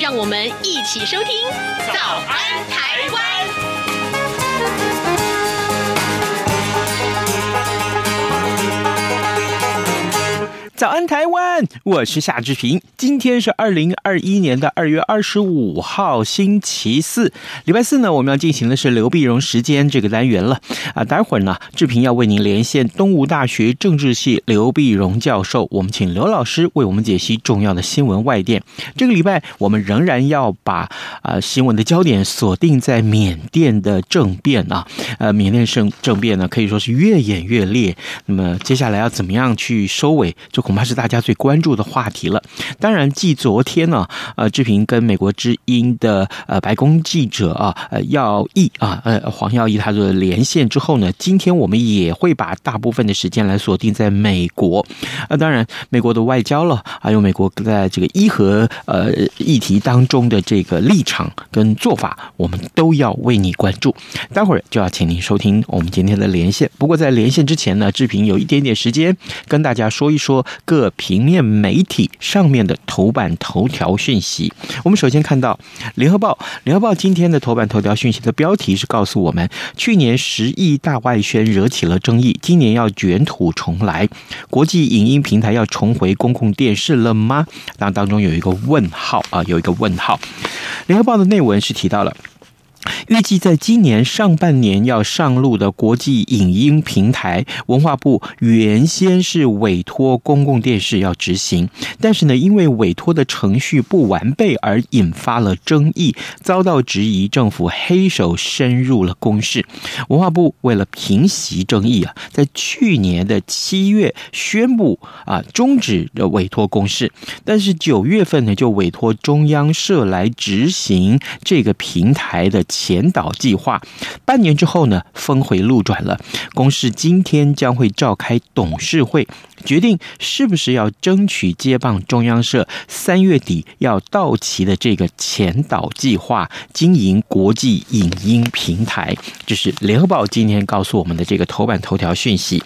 让我们一起收听《早安台湾》。早安，台湾！我是夏志平。今天是二零二一年的二月二十五号，星期四，礼拜四呢，我们要进行的是刘碧荣时间这个单元了啊。待会儿呢，志平要为您连线东吴大学政治系刘碧荣教授，我们请刘老师为我们解析重要的新闻外电。这个礼拜，我们仍然要把啊新闻的焦点锁定在缅甸的政变啊，呃，缅甸政政变呢可以说是越演越烈。那么接下来要怎么样去收尾？就恐怕是大家最关注的话题了。当然，继昨天呢，呃，志平跟美国之音的呃白宫记者啊，呃，耀毅啊，呃，黄耀毅他的连线之后呢，今天我们也会把大部分的时间来锁定在美国。呃，当然，美国的外交了，还有美国在这个伊核呃议题当中的这个立场跟做法，我们都要为你关注。待会儿就要请您收听我们今天的连线。不过在连线之前呢，志平有一点点时间跟大家说一说。各平面媒体上面的头版头条讯息，我们首先看到《联合报》。《联合报》今天的头版头条讯息的标题是告诉我们：去年十亿大外宣惹起了争议，今年要卷土重来，国际影音平台要重回公共电视了吗？那当中有一个问号啊，有一个问号。《联合报》的内文是提到了。预计在今年上半年要上路的国际影音平台，文化部原先是委托公共电视要执行，但是呢，因为委托的程序不完备而引发了争议，遭到质疑，政府黑手深入了公示。文化部为了平息争议啊，在去年的七月宣布啊终止的委托公示，但是九月份呢就委托中央社来执行这个平台的。前导计划，半年之后呢，峰回路转了。公司今天将会召开董事会，决定是不是要争取接棒中央社三月底要到期的这个前导计划，经营国际影音平台。这是联合报今天告诉我们的这个头版头条讯息。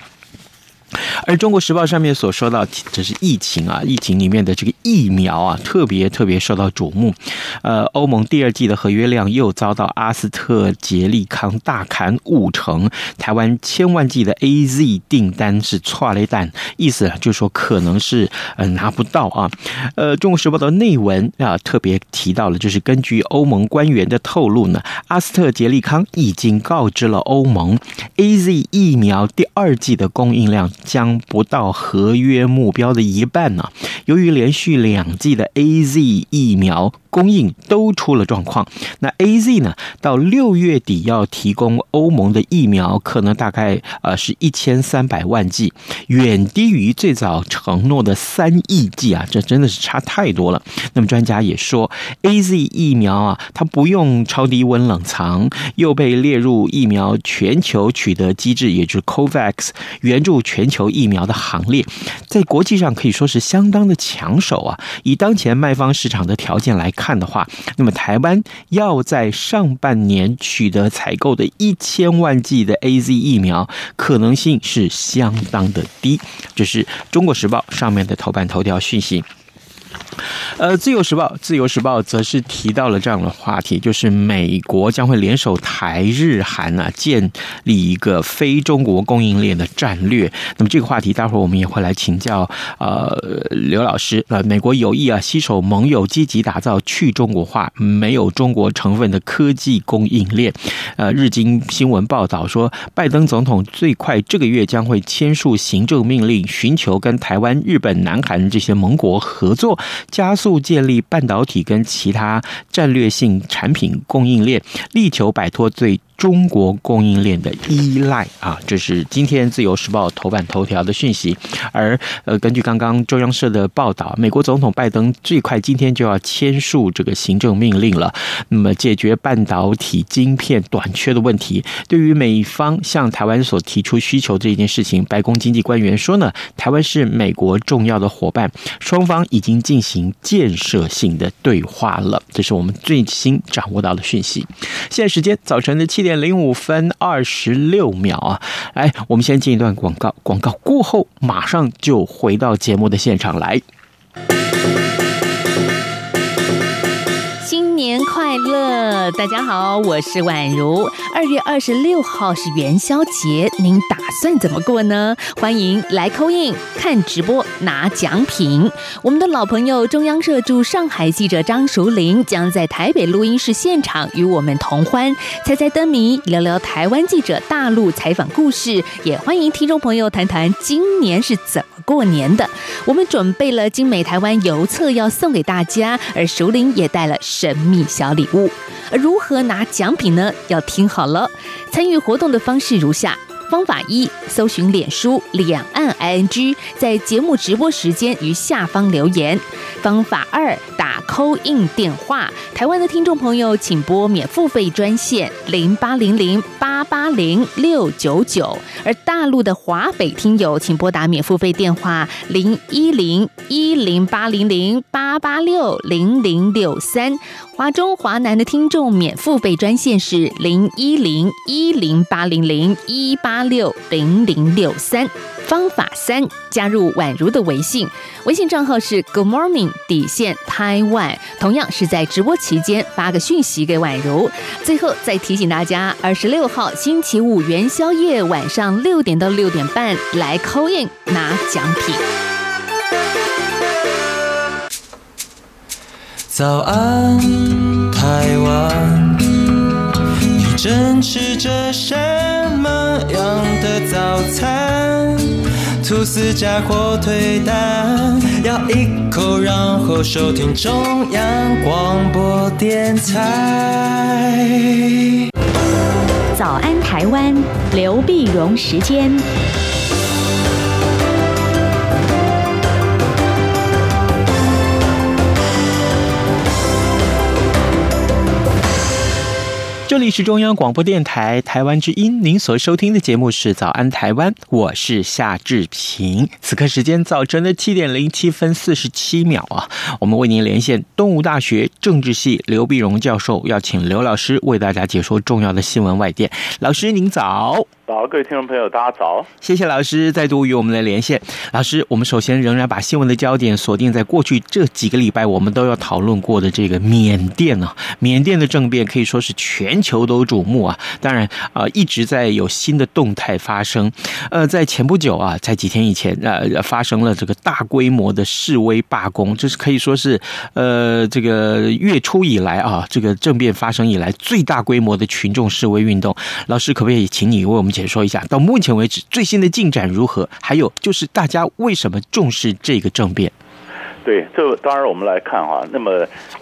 而《中国时报》上面所说到，这是疫情啊，疫情里面的这个疫苗啊，特别特别受到瞩目。呃，欧盟第二季的合约量又遭到阿斯特捷利康大砍五成，台湾千万剂的 AZ 订单是剉咧等，意思就是说可能是呃拿不到啊。呃，《中国时报》的内文啊特别提到了，就是根据欧盟官员的透露呢，阿斯特捷利康已经告知了欧盟，AZ 疫苗第二季的供应量。将不到合约目标的一半呢。由于连续两季的 AZ 疫苗供应都出了状况，那 AZ 呢，到六月底要提供欧盟的疫苗，可能大概呃是一千三百万剂，远低于最早承诺的三亿剂啊，这真的是差太多了。那么专家也说，AZ 疫苗啊，它不用超低温冷藏，又被列入疫苗全球取得机制，也就是 COVAX 援助全球疫苗的行列，在国际上可以说是相当的抢手啊。以当前卖方市场的条件来看的话，那么台湾要在上半年取得采购的一千万剂的 AZ 疫苗，可能性是相当的低。这是中国时报上面的头版头条讯息。呃，《自由时报》《自由时报》则是提到了这样的话题，就是美国将会联手台日韩啊，建立一个非中国供应链的战略。那么这个话题，待会儿我们也会来请教呃刘老师。呃，美国有意啊，携手盟友，积极打造去中国化、没有中国成分的科技供应链。呃，日经新闻报道说，拜登总统最快这个月将会签署行政命令，寻求跟台湾、日本、南韩这些盟国合作。加速建立半导体跟其他战略性产品供应链，力求摆脱最中国供应链的依赖啊，这是今天自由时报头版头条的讯息。而呃，根据刚刚中央社的报道，美国总统拜登最快今天就要签署这个行政命令了。那么解决半导体晶片短缺的问题，对于美方向台湾所提出需求这件事情，白宫经济官员说呢，台湾是美国重要的伙伴，双方已经进行建设性的对话了。这是我们最新掌握到的讯息。现在时间早晨的七点零五分二十六秒啊！来，我们先进一段广告，广告过后马上就回到节目的现场来。年快乐，大家好，我是宛如。二月二十六号是元宵节，您打算怎么过呢？欢迎来 call in 看直播拿奖品。我们的老朋友中央社驻上海记者张淑玲将在台北录音室现场与我们同欢，猜猜灯谜，聊聊台湾记者大陆采访故事，也欢迎听众朋友谈谈今年是怎么过年的。我们准备了精美台湾邮册要送给大家，而淑玲也带了神秘。小礼物，如何拿奖品呢？要听好了。参与活动的方式如下：方法一，搜寻脸书两岸 ING，在节目直播时间于下方留言；方法二，打 call in 电话，台湾的听众朋友请拨免付费专线零八零零八八零六九九，而大陆的华北听友请拨打免付费电话零一零一零八零零八八六零零六三。华中、华南的听众免付费专线是零一零一零八零零一八六零零六三。方法三，加入宛如的微信，微信账号是 Good Morning 底线 Taiwan，同样是在直播期间发个讯息给宛如。最后再提醒大家，二十六号星期五元宵夜晚上六点到六点半来 call in 拿奖品。早安，台湾，你正吃着什样的早餐？吐司加火腿蛋，咬一口，然后收听中央广播电台。早安，台湾，刘碧荣时间。里是中央广播电台台湾之音，您所收听的节目是《早安台湾》，我是夏志平。此刻时间早晨的七点零七分四十七秒啊，我们为您连线东吴大学政治系刘碧荣教授，要请刘老师为大家解说重要的新闻外电。老师您早。好，各位听众朋友，大家早！谢谢老师再度与我们来连线。老师，我们首先仍然把新闻的焦点锁定在过去这几个礼拜我们都要讨论过的这个缅甸啊，缅甸的政变可以说是全球都瞩目啊。当然啊，一直在有新的动态发生。呃，在前不久啊，在几天以前呃，发生了这个大规模的示威罢工，这是可以说是呃这个月初以来啊，这个政变发生以来最大规模的群众示威运动。老师，可不可以请你为我们解说一下，到目前为止最新的进展如何？还有就是大家为什么重视这个政变？对，这当然我们来看哈。那么，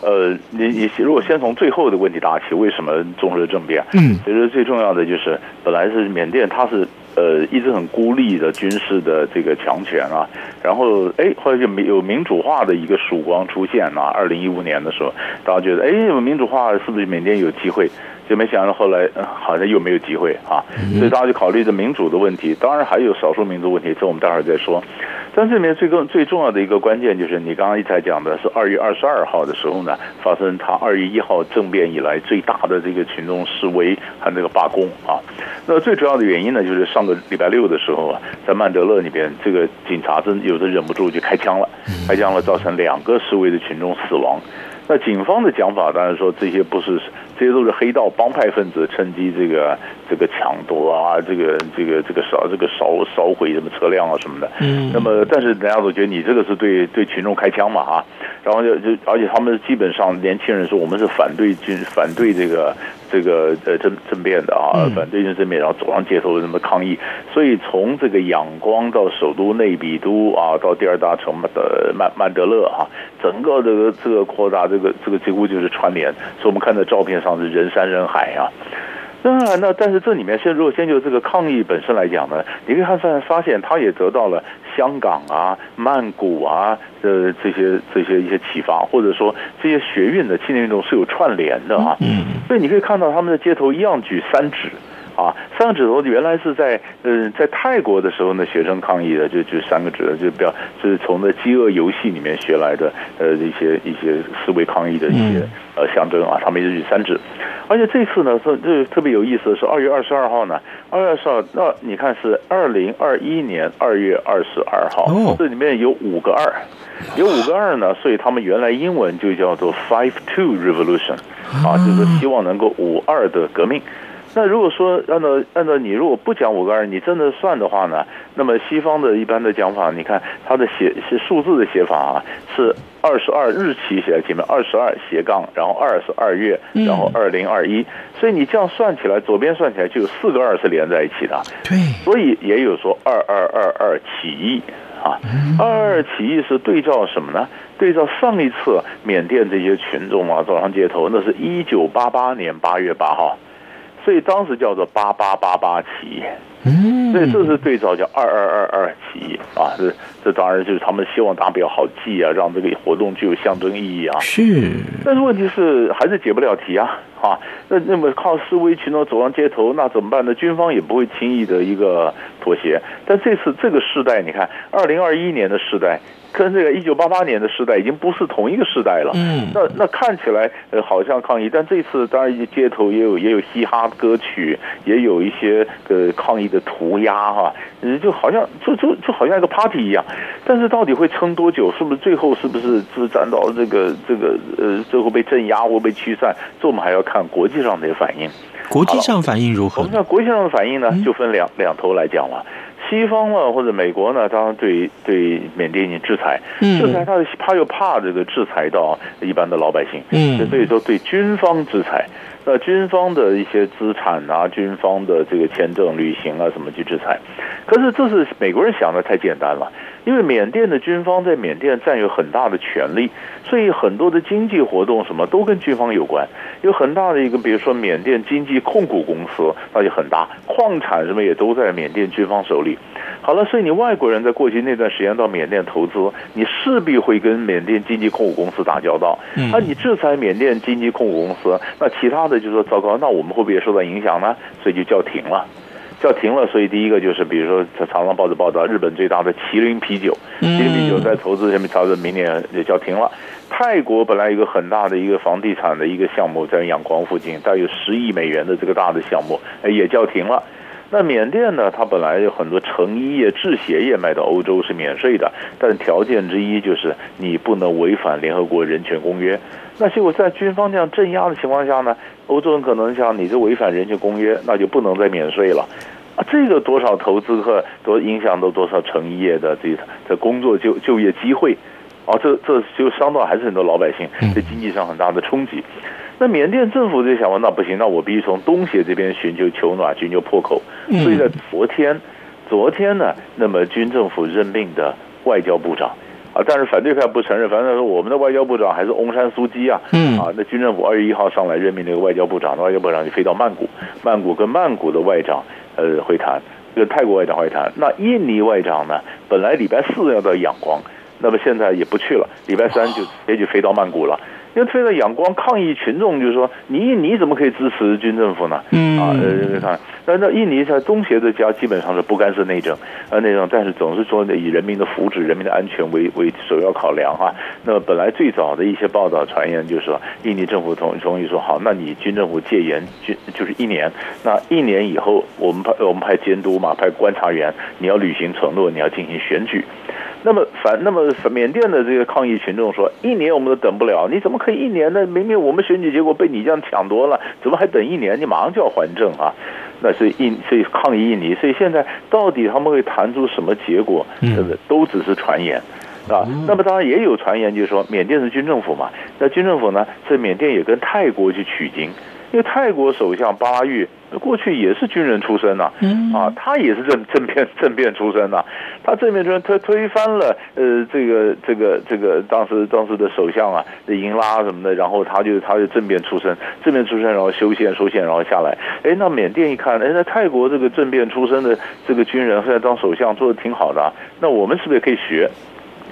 呃，你你如果先从最后的问题答起，为什么重视政变？嗯，其实最重要的就是，本来是缅甸它是呃一直很孤立的军事的这个强权啊，然后哎，后来就有民主化的一个曙光出现啊。二零一五年的时候，大家觉得哎，有民主化是不是缅甸有机会？就没想到后来好像又没有机会啊，所以大家就考虑着民主的问题，当然还有少数民族问题，这我们待会儿再说。但这里面最重最重要的一个关键就是你刚刚一才讲的是二月二十二号的时候呢，发生他二月一号政变以来最大的这个群众示威和这个罢工啊。那最主要的原因呢，就是上个礼拜六的时候啊，在曼德勒那边，这个警察真有的忍不住就开枪了，开枪了，造成两个示威的群众死亡。那警方的讲法当然说这些不是。这些都是黑道帮派分子趁机这个这个抢夺啊，这个这个这个烧这个烧烧毁什么车辆啊什么的。嗯。那么，但是人家都觉得你这个是对对群众开枪嘛啊，然后就就而且他们基本上年轻人说我们是反对军反对这个这个呃政政变的啊，反对政变，然后走上街头什么抗议。所以从这个仰光到首都内比都啊，到第二大城的曼曼德勒啊，整个这个这个扩大这个这个几乎就是串联。所以我们看在照片上。是人山人海啊，那，那但是这里面先如果先就这个抗议本身来讲呢，你可以看发发现，他也得到了香港啊、曼谷啊的这些这些一些启发，或者说这些学运的青年运动是有串联的啊。嗯，所以你可以看到他们的街头一样举三指。啊，三个指头原来是在呃在泰国的时候呢，学生抗议的就就三个指头，就比较就是从那饥饿游戏里面学来的呃一些一些思维抗议的一些呃象征啊，他们就举三指，而且这次呢，这这特别有意思的是二月二十二号呢，二月二十二那你看是二零二一年二月二十二号，这里面有五个二，有五个二呢，所以他们原来英文就叫做 Five Two Revolution 啊，就是希望能够五二的革命。那如果说按照按照你如果不讲五个二，你真的算的话呢？那么西方的一般的讲法，你看它的写是数字的写法啊，是二十二日期写在前面，二十二斜杠，然后二十二月，然后二零二一，所以你这样算起来，左边算起来就有四个二是连在一起的。对，所以也有说二二二二起义啊，二二起义是对照什么呢？对照上一次缅甸这些群众啊走上街头，那是一九八八年八月八号。所以当时叫做八八八八起义，嗯，所以这是对照叫二二二二起义啊，这这当然就是他们希望大家比较好记啊，让这个活动具有象征意义啊。是，但是问题是还是解不了题啊，啊，那那么靠示威群众走上街头，那怎么办呢？军方也不会轻易的一个妥协。但这次这个时代，你看，二零二一年的时代。跟这个一九八八年的时代已经不是同一个时代了。嗯，那那看起来呃好像抗议，但这次当然街头也有也有嘻哈歌曲，也有一些呃抗议的涂鸦哈，就好像就就就好像一个 party 一样。但是到底会撑多久？是不是最后是不是是站到这个这个呃最后被镇压或被驱散？这我们还要看国际上的反应。国际上反应如何？我们看国际上的反应呢，就分两两头来讲了。西方呢，或者美国呢，当然对对缅甸进行制裁，制裁他他又怕这个制裁到一般的老百姓，嗯，所以说对军方制裁，那军方的一些资产啊，军方的这个签证、旅行啊什么去制裁，可是这是美国人想的太简单了。因为缅甸的军方在缅甸占有很大的权力，所以很多的经济活动什么都跟军方有关。有很大的一个，比如说缅甸经济控股公司，那就很大，矿产什么也都在缅甸军方手里。好了，所以你外国人在过去那段时间到缅甸投资，你势必会跟缅甸经济控股公司打交道。那你制裁缅甸经济控股公司，那其他的就说糟糕，那我们会不会也受到影响呢？所以就叫停了。叫停了，所以第一个就是，比如说，常常报纸报道，日本最大的麒麟啤酒，麒麟啤酒在投资上面，朝着明年也叫停了。泰国本来有一个很大的一个房地产的一个项目在仰光附近，大约十亿美元的这个大的项目，也叫停了。那缅甸呢，它本来有很多成衣业、制鞋业卖到欧洲是免税的，但条件之一就是你不能违反联合国人权公约。那结果在军方这样镇压的情况下呢，欧洲人可能想你这违反人权公约，那就不能再免税了啊！这个多少投资和多影响到多少成业的这这工作就就业机会啊！这这就伤到还是很多老百姓，对经济上很大的冲击。那缅甸政府就想说，那不行，那我必须从东协这边寻求求暖，寻求破口。所以在昨天，昨天呢，那么军政府任命的外交部长。啊！但是反对派不承认，反正说我们的外交部长还是翁山苏姬啊。嗯。啊，那军政府二月一号上来任命那个外交部长，那外交部长就飞到曼谷，曼谷跟曼谷的外长呃会谈，跟泰国外长会谈。那印尼外长呢，本来礼拜四要到仰光，那么现在也不去了，礼拜三就直接就飞到曼谷了。因为飞到仰光抗议群众，就是说你印尼怎么可以支持军政府呢？嗯啊，呃，看，那那印尼在东协的家基本上是不干涉内政，呃，内政，但是总是说以人民的福祉、人民的安全为为首要考量哈。那本来最早的一些报道传言就是说，印尼政府同同意说好，那你军政府戒严军就是一年，那一年以后我们派我们派监督嘛，派观察员，你要履行承诺，你要进行选举。那么反那么缅甸的这个抗议群众说，一年我们都等不了，你怎么可以一年呢？明明我们选举结果被你这样抢夺了，怎么还等一年？你马上就要还政啊！那所以印所以抗议印尼，所以现在到底他们会谈出什么结果？这个都只是传言啊。那么当然也有传言，就是说缅甸是军政府嘛，那军政府呢，在缅甸也跟泰国去取经。因为泰国首相巴拉育过去也是军人出身呐、啊，嗯、啊，他也是政政变 政变出身呐、啊，他政变出身推推翻了呃这个这个这个当时当时的首相啊，英拉什么的，然后他就他就政变出身，政变出身，然后修宪修宪，然后下来，哎，那缅甸一看，哎，那泰国这个政变出身的这个军人现在当首相做的挺好的、啊，那我们是不是也可以学？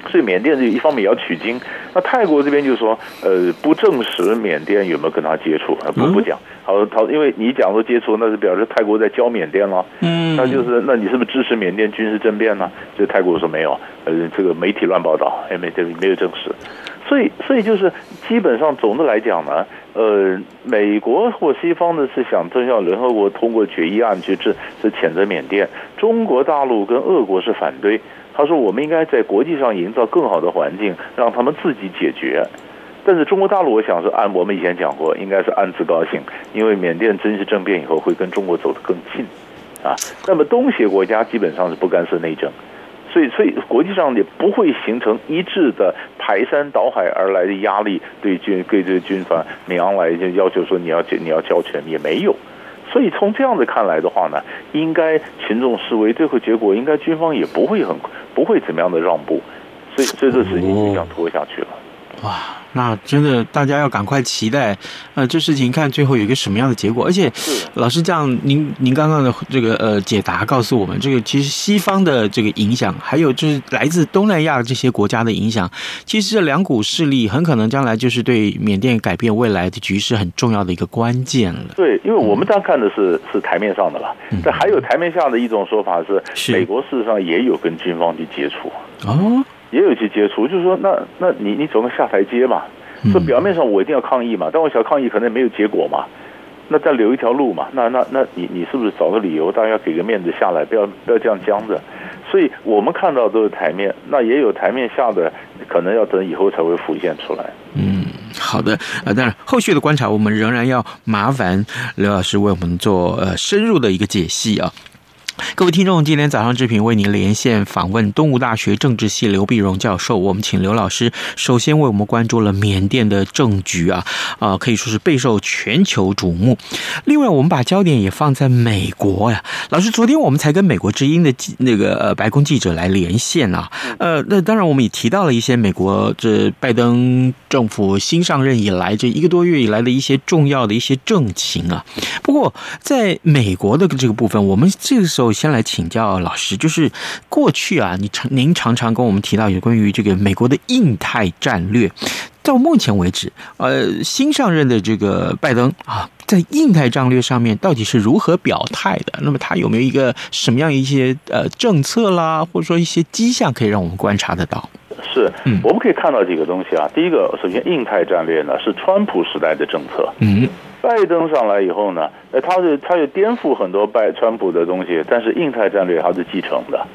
所以缅甸这一方面也要取经，那泰国这边就是说，呃，不证实缅甸有没有跟他接触，不不讲。好，好，因为你讲说接触，那是表示泰国在教缅甸了。嗯，那就是，那你是不是支持缅甸军事政变呢？这泰国说没有，呃，这个媒体乱报道，哎，没，没有证实。所以，所以就是基本上总的来讲呢，呃，美国或西方呢是想，就像联合国通过决议案去制是谴责缅甸，中国大陆跟俄国是反对。他说：“我们应该在国际上营造更好的环境，让他们自己解决。但是中国大陆，我想是按我们以前讲过，应该是暗自高兴，因为缅甸真实政变以后会跟中国走得更近，啊。那么东协国家基本上是不干涉内政，所以所以国际上也不会形成一致的排山倒海而来的压力，对军对这个军方美昂莱就要求说你要你要交权也没有。”所以从这样子看来的话呢，应该群众示威，最后结果应该军方也不会很不会怎么样的让步，所以所以这事情就这样拖下去了。哇，那真的大家要赶快期待，呃，这事情看最后有一个什么样的结果。而且，老师这样，您您刚刚的这个呃解答告诉我们，这个其实西方的这个影响，还有就是来自东南亚这些国家的影响，其实这两股势力很可能将来就是对缅甸改变未来的局势很重要的一个关键了。对，因为我们这样看的是是台面上的了，但还有台面下的一种说法是，美国事实上也有跟军方去接触哦。也有一些接触，就是说，那那你你总要下台阶嘛？说表面上我一定要抗议嘛，但我想抗议可能没有结果嘛，那再留一条路嘛。那那那你你是不是找个理由，大家要给个面子下来，不要不要这样僵着？所以我们看到都是台面，那也有台面下的，可能要等以后才会浮现出来。嗯，好的，呃，当然后续的观察，我们仍然要麻烦刘老师为我们做呃深入的一个解析啊。各位听众，今天早上志平为您连线访问东吴大学政治系刘碧荣教授。我们请刘老师首先为我们关注了缅甸的政局啊，啊，可以说是备受全球瞩目。另外，我们把焦点也放在美国呀。老师，昨天我们才跟美国之音的那个呃白宫记者来连线啊，呃，那当然我们也提到了一些美国这拜登政府新上任以来这一个多月以来的一些重要的一些政情啊。不过，在美国的这个部分，我们这个时候。先来请教老师，就是过去啊，你常您常常跟我们提到有关于这个美国的印太战略。到目前为止，呃，新上任的这个拜登啊，在印太战略上面到底是如何表态的？那么他有没有一个什么样一些呃政策啦，或者说一些迹象可以让我们观察得到？是，我们可以看到几个东西啊。第一个，首先印太战略呢是川普时代的政策。嗯。拜登上来以后呢，呃，他是他是颠覆很多拜川普的东西，但是印太战略他是继承的，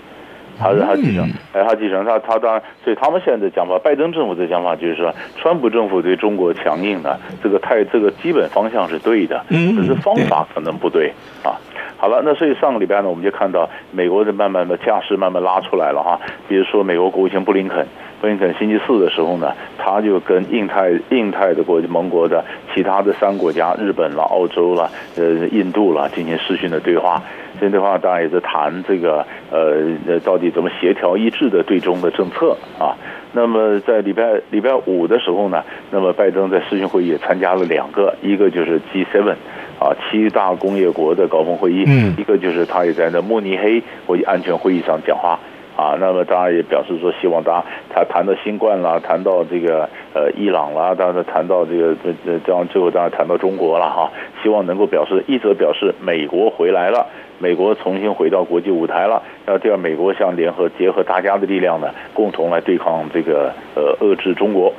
他是他继承，哎，他继承他他当然，所以他们现在的讲法，拜登政府的讲法就是说，川普政府对中国强硬呢这个太这个基本方向是对的，只是方法可能不对啊。好了，那所以上个礼拜呢，我们就看到美国的慢慢的架势慢慢拉出来了哈，比如说美国国务卿布林肯。布林肯星期四的时候呢，他就跟印太、印太的国际盟国的其他的三国家，日本了、澳洲了、呃、印度了，进行视讯的对话。这对话当然也是谈这个呃，到底怎么协调一致的对中的政策啊。那么在礼拜礼拜五的时候呢，那么拜登在视讯会议也参加了两个，一个就是 G7 啊，七大工业国的高峰会议，嗯，一个就是他也在那慕尼黑国际安全会议上讲话。啊，那么当然也表示说，希望大家他谈到新冠啦，谈到这个呃伊朗啦，当然谈到这个这这这样最后当然谈到中国了哈，希望能够表示一则表示美国回来了，美国重新回到国际舞台了。然后第二，美国想联合结合大家的力量呢，共同来对抗这个呃遏制中国。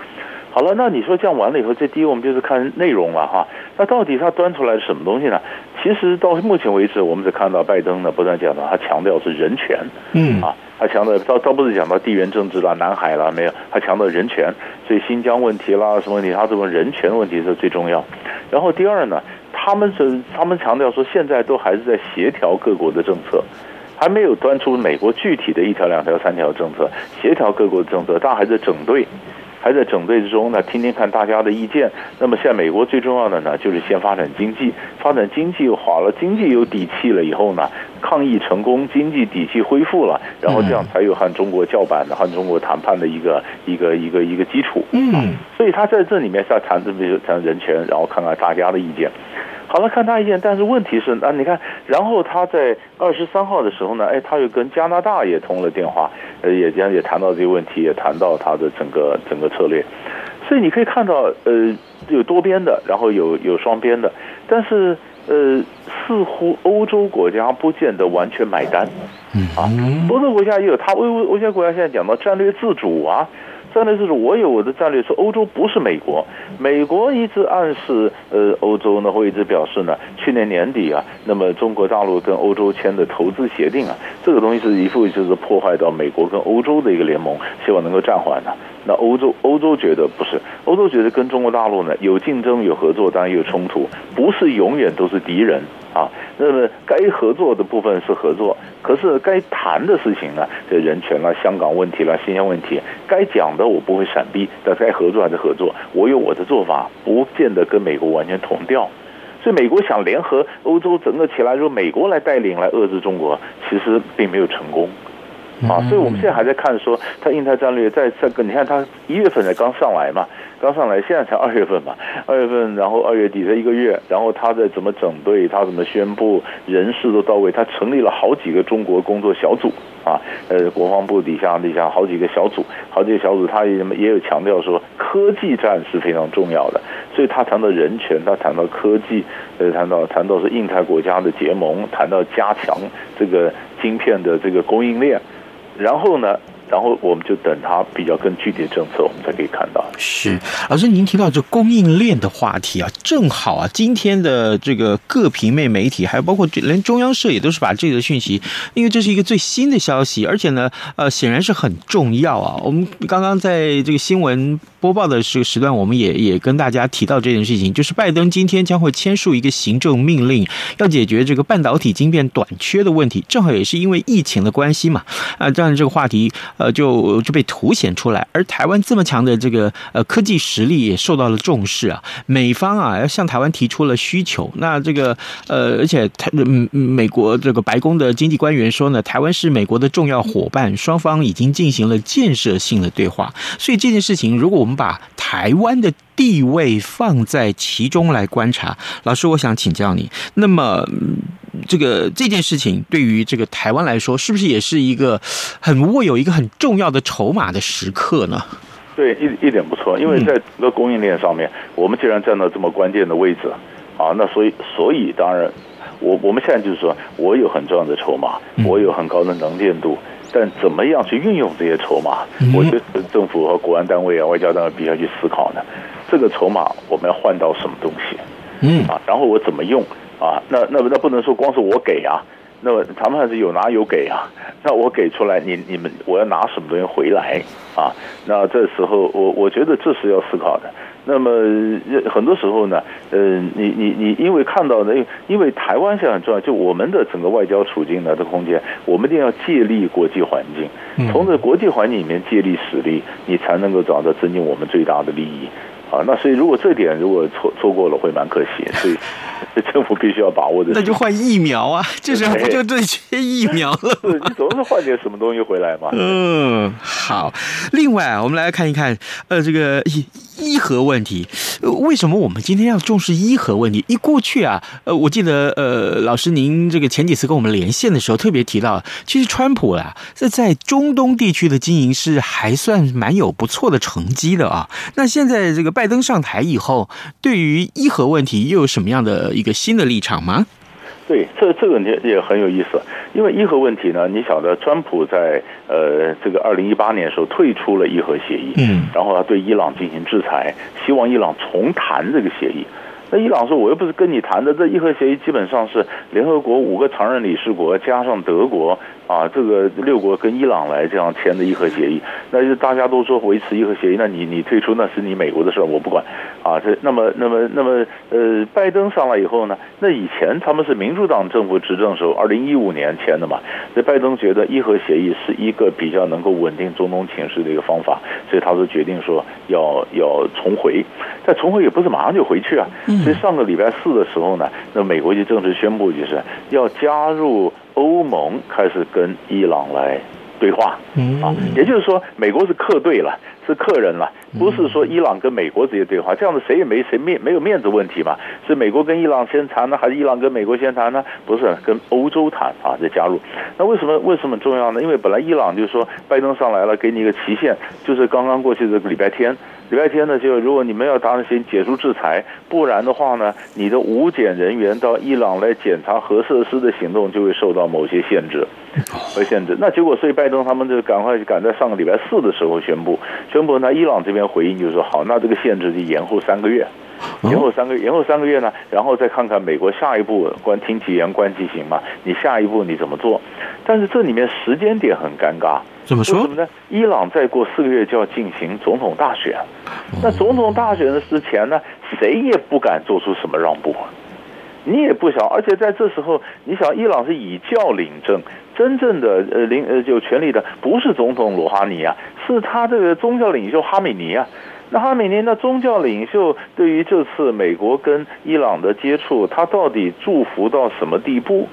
好了，那你说这样完了以后，这第一我们就是看内容了哈。那到底他端出来是什么东西呢？其实到目前为止，我们只看到拜登呢不断讲到他强调是人权，嗯啊，他强调倒倒不是讲到地缘政治啦、南海啦，没有，他强调人权，所以新疆问题啦什么问题，他这种人权问题是最重要。然后第二呢，他们是他们强调说现在都还是在协调各国的政策，还没有端出美国具体的一条、两条、三条政策，协调各国的政策，但还在整队。还在整队之中，呢听听看大家的意见。那么现在美国最重要的呢，就是先发展经济，发展经济好了，经济有底气了以后呢，抗疫成功，经济底气恢复了，然后这样才有和中国叫板的、和中国谈判的一个一个一个一个基础。嗯，所以他在这里面是要谈这么谈人权，然后看看大家的意见。好了，看他意见，但是问题是，啊你看，然后他在二十三号的时候呢，哎，他又跟加拿大也通了电话，呃，也这样也谈到这个问题，也谈到他的整个整个策略，所以你可以看到，呃，有多边的，然后有有双边的，但是呃，似乎欧洲国家不见得完全买单，啊，欧洲国家也有他欧欧洲国家现在讲到战略自主啊。战略就是，我有我的战略，说欧洲不是美国。美国一直暗示，呃，欧洲呢会一直表示呢，去年年底啊，那么中国大陆跟欧洲签的投资协定啊，这个东西是一副就是破坏到美国跟欧洲的一个联盟，希望能够暂缓的。那欧洲欧洲觉得不是，欧洲觉得跟中国大陆呢有竞争有合作，当然有冲突，不是永远都是敌人。啊，那么该合作的部分是合作，可是该谈的事情呢，这人权啦、香港问题啦、新疆问题，该讲的我不会闪避，但该合作还是合作，我有我的做法，不见得跟美国完全同调。所以美国想联合欧洲整个起来，由美国来带领来遏制中国，其实并没有成功。啊，所以我们现在还在看说，他印太战略在这个，你看他一月份才刚上来嘛。刚上来，现在才二月份嘛，二月份，然后二月底的一个月，然后他在怎么整队，他怎么宣布，人事都到位，他成立了好几个中国工作小组啊，呃，国防部底下底下好几个小组，好几个小组，他也也有强调说，科技战是非常重要的，所以他谈到人权，他谈到科技，呃，谈到谈到是印太国家的结盟，谈到加强这个晶片的这个供应链，然后呢？然后我们就等它比较更具体的政策，我们才可以看到。是老师，您提到这供应链的话题啊，正好啊，今天的这个各平面媒体，还有包括连中央社也都是把这个讯息，因为这是一个最新的消息，而且呢，呃，显然是很重要啊。我们刚刚在这个新闻播报的这个时段，我们也也跟大家提到这件事情，就是拜登今天将会签署一个行政命令，要解决这个半导体晶片短缺的问题，正好也是因为疫情的关系嘛。啊，这样这个话题。呃就就被凸显出来，而台湾这么强的这个呃科技实力也受到了重视啊。美方啊要向台湾提出了需求，那这个呃，而且台嗯美国这个白宫的经济官员说呢，台湾是美国的重要伙伴，双方已经进行了建设性的对话。所以这件事情，如果我们把台湾的地位放在其中来观察，老师，我想请教你，那么。这个这件事情对于这个台湾来说，是不是也是一个很握有一个很重要的筹码的时刻呢？对，一一点不错，因为在整个供应链上面，我们既然站到这么关键的位置啊，那所以所以当然，我我们现在就是说我有很重要的筹码，我有很高的能见度，但怎么样去运用这些筹码，我觉得政府和国安单位啊、外交单位必须要去思考呢。这个筹码我们要换到什么东西？嗯啊，然后我怎么用？啊，那那那不能说光是我给啊，那么他们还是有拿有给啊。那我给出来，你你们我要拿什么东西回来啊？那这时候我我觉得这是要思考的。那么很多时候呢，呃，你你你因为看到呢，因为台湾现在很重要，就我们的整个外交处境的这空间，我们一定要借力国际环境，从这国际环境里面借力使力，你才能够找到增进我们最大的利益。啊，那所以如果这点如果错错过了，会蛮可惜。所以 政府必须要把握的。那就换疫苗啊，这时候不就对缺疫苗了？你总是换点什么东西回来嘛。嗯，好。另外，我们来看一看，呃，这个伊核问题，为什么我们今天要重视伊核问题？一过去啊，呃，我记得呃，老师您这个前几次跟我们连线的时候，特别提到，其实川普啊，这在中东地区的经营是还算蛮有不错的成绩的啊。那现在这个拜登上台以后，对于伊核问题又有什么样的一个新的立场吗？对，这这个也也很有意思，因为伊核问题呢，你晓得，川普在呃这个二零一八年的时候退出了伊核协议，嗯，然后他对伊朗进行制裁，希望伊朗重谈这个协议。那伊朗说，我又不是跟你谈的，这伊核协议基本上是联合国五个常任理事国加上德国。啊，这个六国跟伊朗来这样签的伊核协议，那就大家都说维持伊核协议，那你你退出那是你美国的事儿，我不管。啊，这那么那么那么呃，拜登上来以后呢，那以前他们是民主党政府执政时候，二零一五年签的嘛，那拜登觉得伊核协议是一个比较能够稳定中东情势的一个方法，所以他就决定说要要重回，但重回也不是马上就回去啊，所以上个礼拜四的时候呢，那美国就正式宣布就是要加入。欧盟开始跟伊朗来对话，啊，也就是说，美国是客队了，是客人了，不是说伊朗跟美国直接对话，这样子谁也没谁面没有面子问题嘛？是美国跟伊朗先谈呢，还是伊朗跟美国先谈呢？不是跟欧洲谈啊，再加入。那为什么为什么重要呢？因为本来伊朗就是说拜登上来了，给你一个期限，就是刚刚过去的礼拜天。礼拜天呢，就如果你们要达成先解除制裁，不然的话呢，你的无检人员到伊朗来检查核设施的行动就会受到某些限制，和限制。那结果，所以拜登他们就赶快赶在上个礼拜四的时候宣布，宣布那，伊朗这边回应就是说，好，那这个限制就延后三个月，延后三个延后三个月呢，然后再看看美国下一步关听其言观其行嘛，你下一步你怎么做？但是这里面时间点很尴尬。怎么说？为什么呢？伊朗再过四个月就要进行总统大选，那总统大选的之前呢，谁也不敢做出什么让步，你也不想，而且在这时候，你想，伊朗是以教领政，真正的呃领呃有权力的不是总统鲁哈尼啊，是他这个宗教领袖哈米尼啊。那哈美尼的宗教领袖对于这次美国跟伊朗的接触，他到底祝福到什么地步？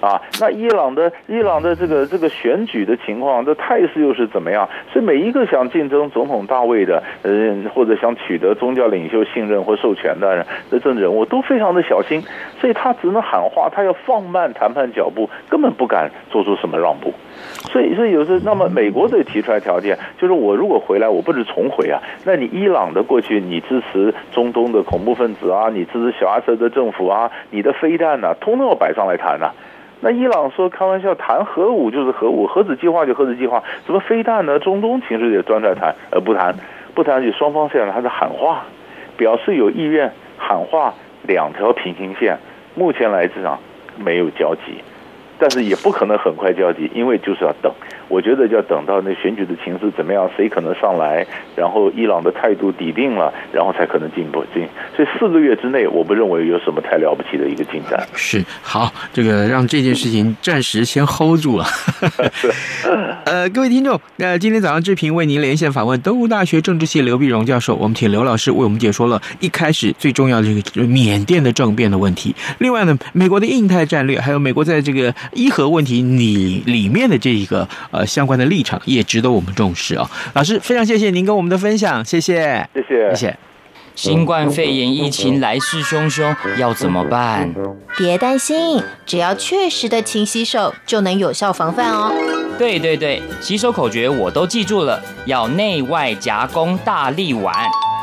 啊，那伊朗的伊朗的这个这个选举的情况，这态势又是怎么样？所以每一个想竞争总统大位的，嗯，或者想取得宗教领袖信任或授权的人的政治人物，都非常的小心，所以他只能喊话，他要放慢谈判脚步，根本不敢做出什么让步。所以，所以有时，那么美国得提出来条件，就是我如果回来，我不是重回啊，那你伊朗的过去，你支持中东的恐怖分子啊，你支持小阿瑟的政府啊，你的飞弹啊，通通要摆上来谈啊。那伊朗说开玩笑，谈核武就是核武，核子计划就核子计划，什么飞弹呢？中东情势也端在谈，而不谈，不谈就双方现在还是喊话，表示有意愿喊话，两条平行线，目前来讲没有交集。但是也不可能很快交集，因为就是要等。我觉得要等到那选举的情势怎么样，谁可能上来，然后伊朗的态度底定了，然后才可能进一步进。所以四个月之内，我不认为有什么太了不起的一个进展。是好，这个让这件事情暂时先 hold 住了。呃，各位听众，呃，今天早上志平为您连线访问东吴大学政治系刘碧荣教授，我们请刘老师为我们解说了一开始最重要的这个缅甸的政变的问题。另外呢，美国的印太战略，还有美国在这个。伊核问题，你里面的这一个呃相关的立场也值得我们重视啊、哦，老师非常谢谢您跟我们的分享，谢谢，谢谢，谢谢。新冠肺炎疫情来势汹汹，要怎么办？别担心，只要确实的勤洗手，就能有效防范哦。对对对，洗手口诀我都记住了，要内外夹攻大立腕。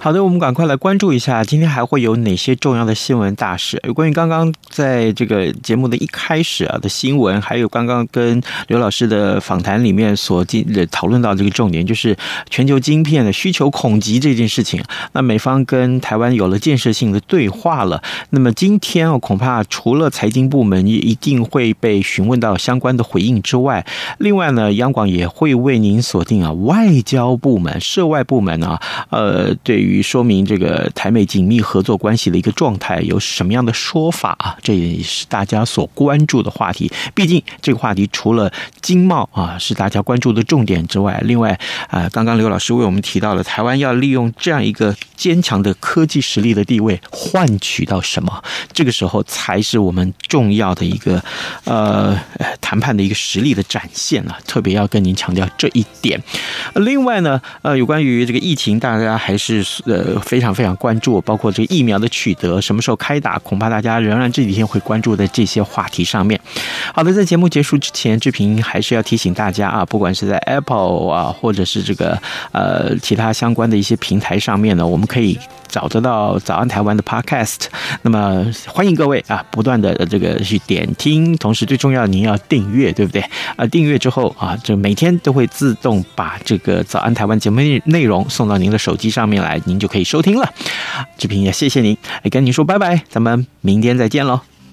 好的，我们赶快来关注一下，今天还会有哪些重要的新闻大事？有关于刚刚在这个节目的一开始啊的新闻，还有刚刚跟刘老师的访谈里面所进讨论到这个重点，就是全球晶片的需求恐急这件事情。那美方跟台湾有了建设性的对话了。那么今天哦，恐怕除了财经部门也一定会被询问到相关的回应之外，另外呢，央广也会为您锁定啊外交部门、涉外部门啊，呃，对于于说明这个台美紧密合作关系的一个状态有什么样的说法啊？这也是大家所关注的话题。毕竟这个话题除了经贸啊是大家关注的重点之外，另外啊，刚刚刘老师为我们提到了台湾要利用这样一个坚强的科技实力的地位，换取到什么？这个时候才是我们重要的一个呃谈判的一个实力的展现了。特别要跟您强调这一点。另外呢，呃，有关于这个疫情，大家还是呃非常非常关注，包括这个疫苗的取得，什么时候开打，恐怕大家仍然这几天会关注在这些话题上面。好的，在节目结束之前，志平还是要提醒大家啊，不管是在 Apple 啊，或者是这个呃其他相关的一些平台上面呢，我们可以找得到早安台湾的 Podcast。那么欢迎各位啊，不断的这个去点听，同时最重要您要订阅，对不对？啊，订阅之后啊，就每天都会自动把这个早安台湾节目内容送到您的手机上面来，您就可以收听了。志平也谢谢您，也跟您说拜拜，咱们明天再见喽。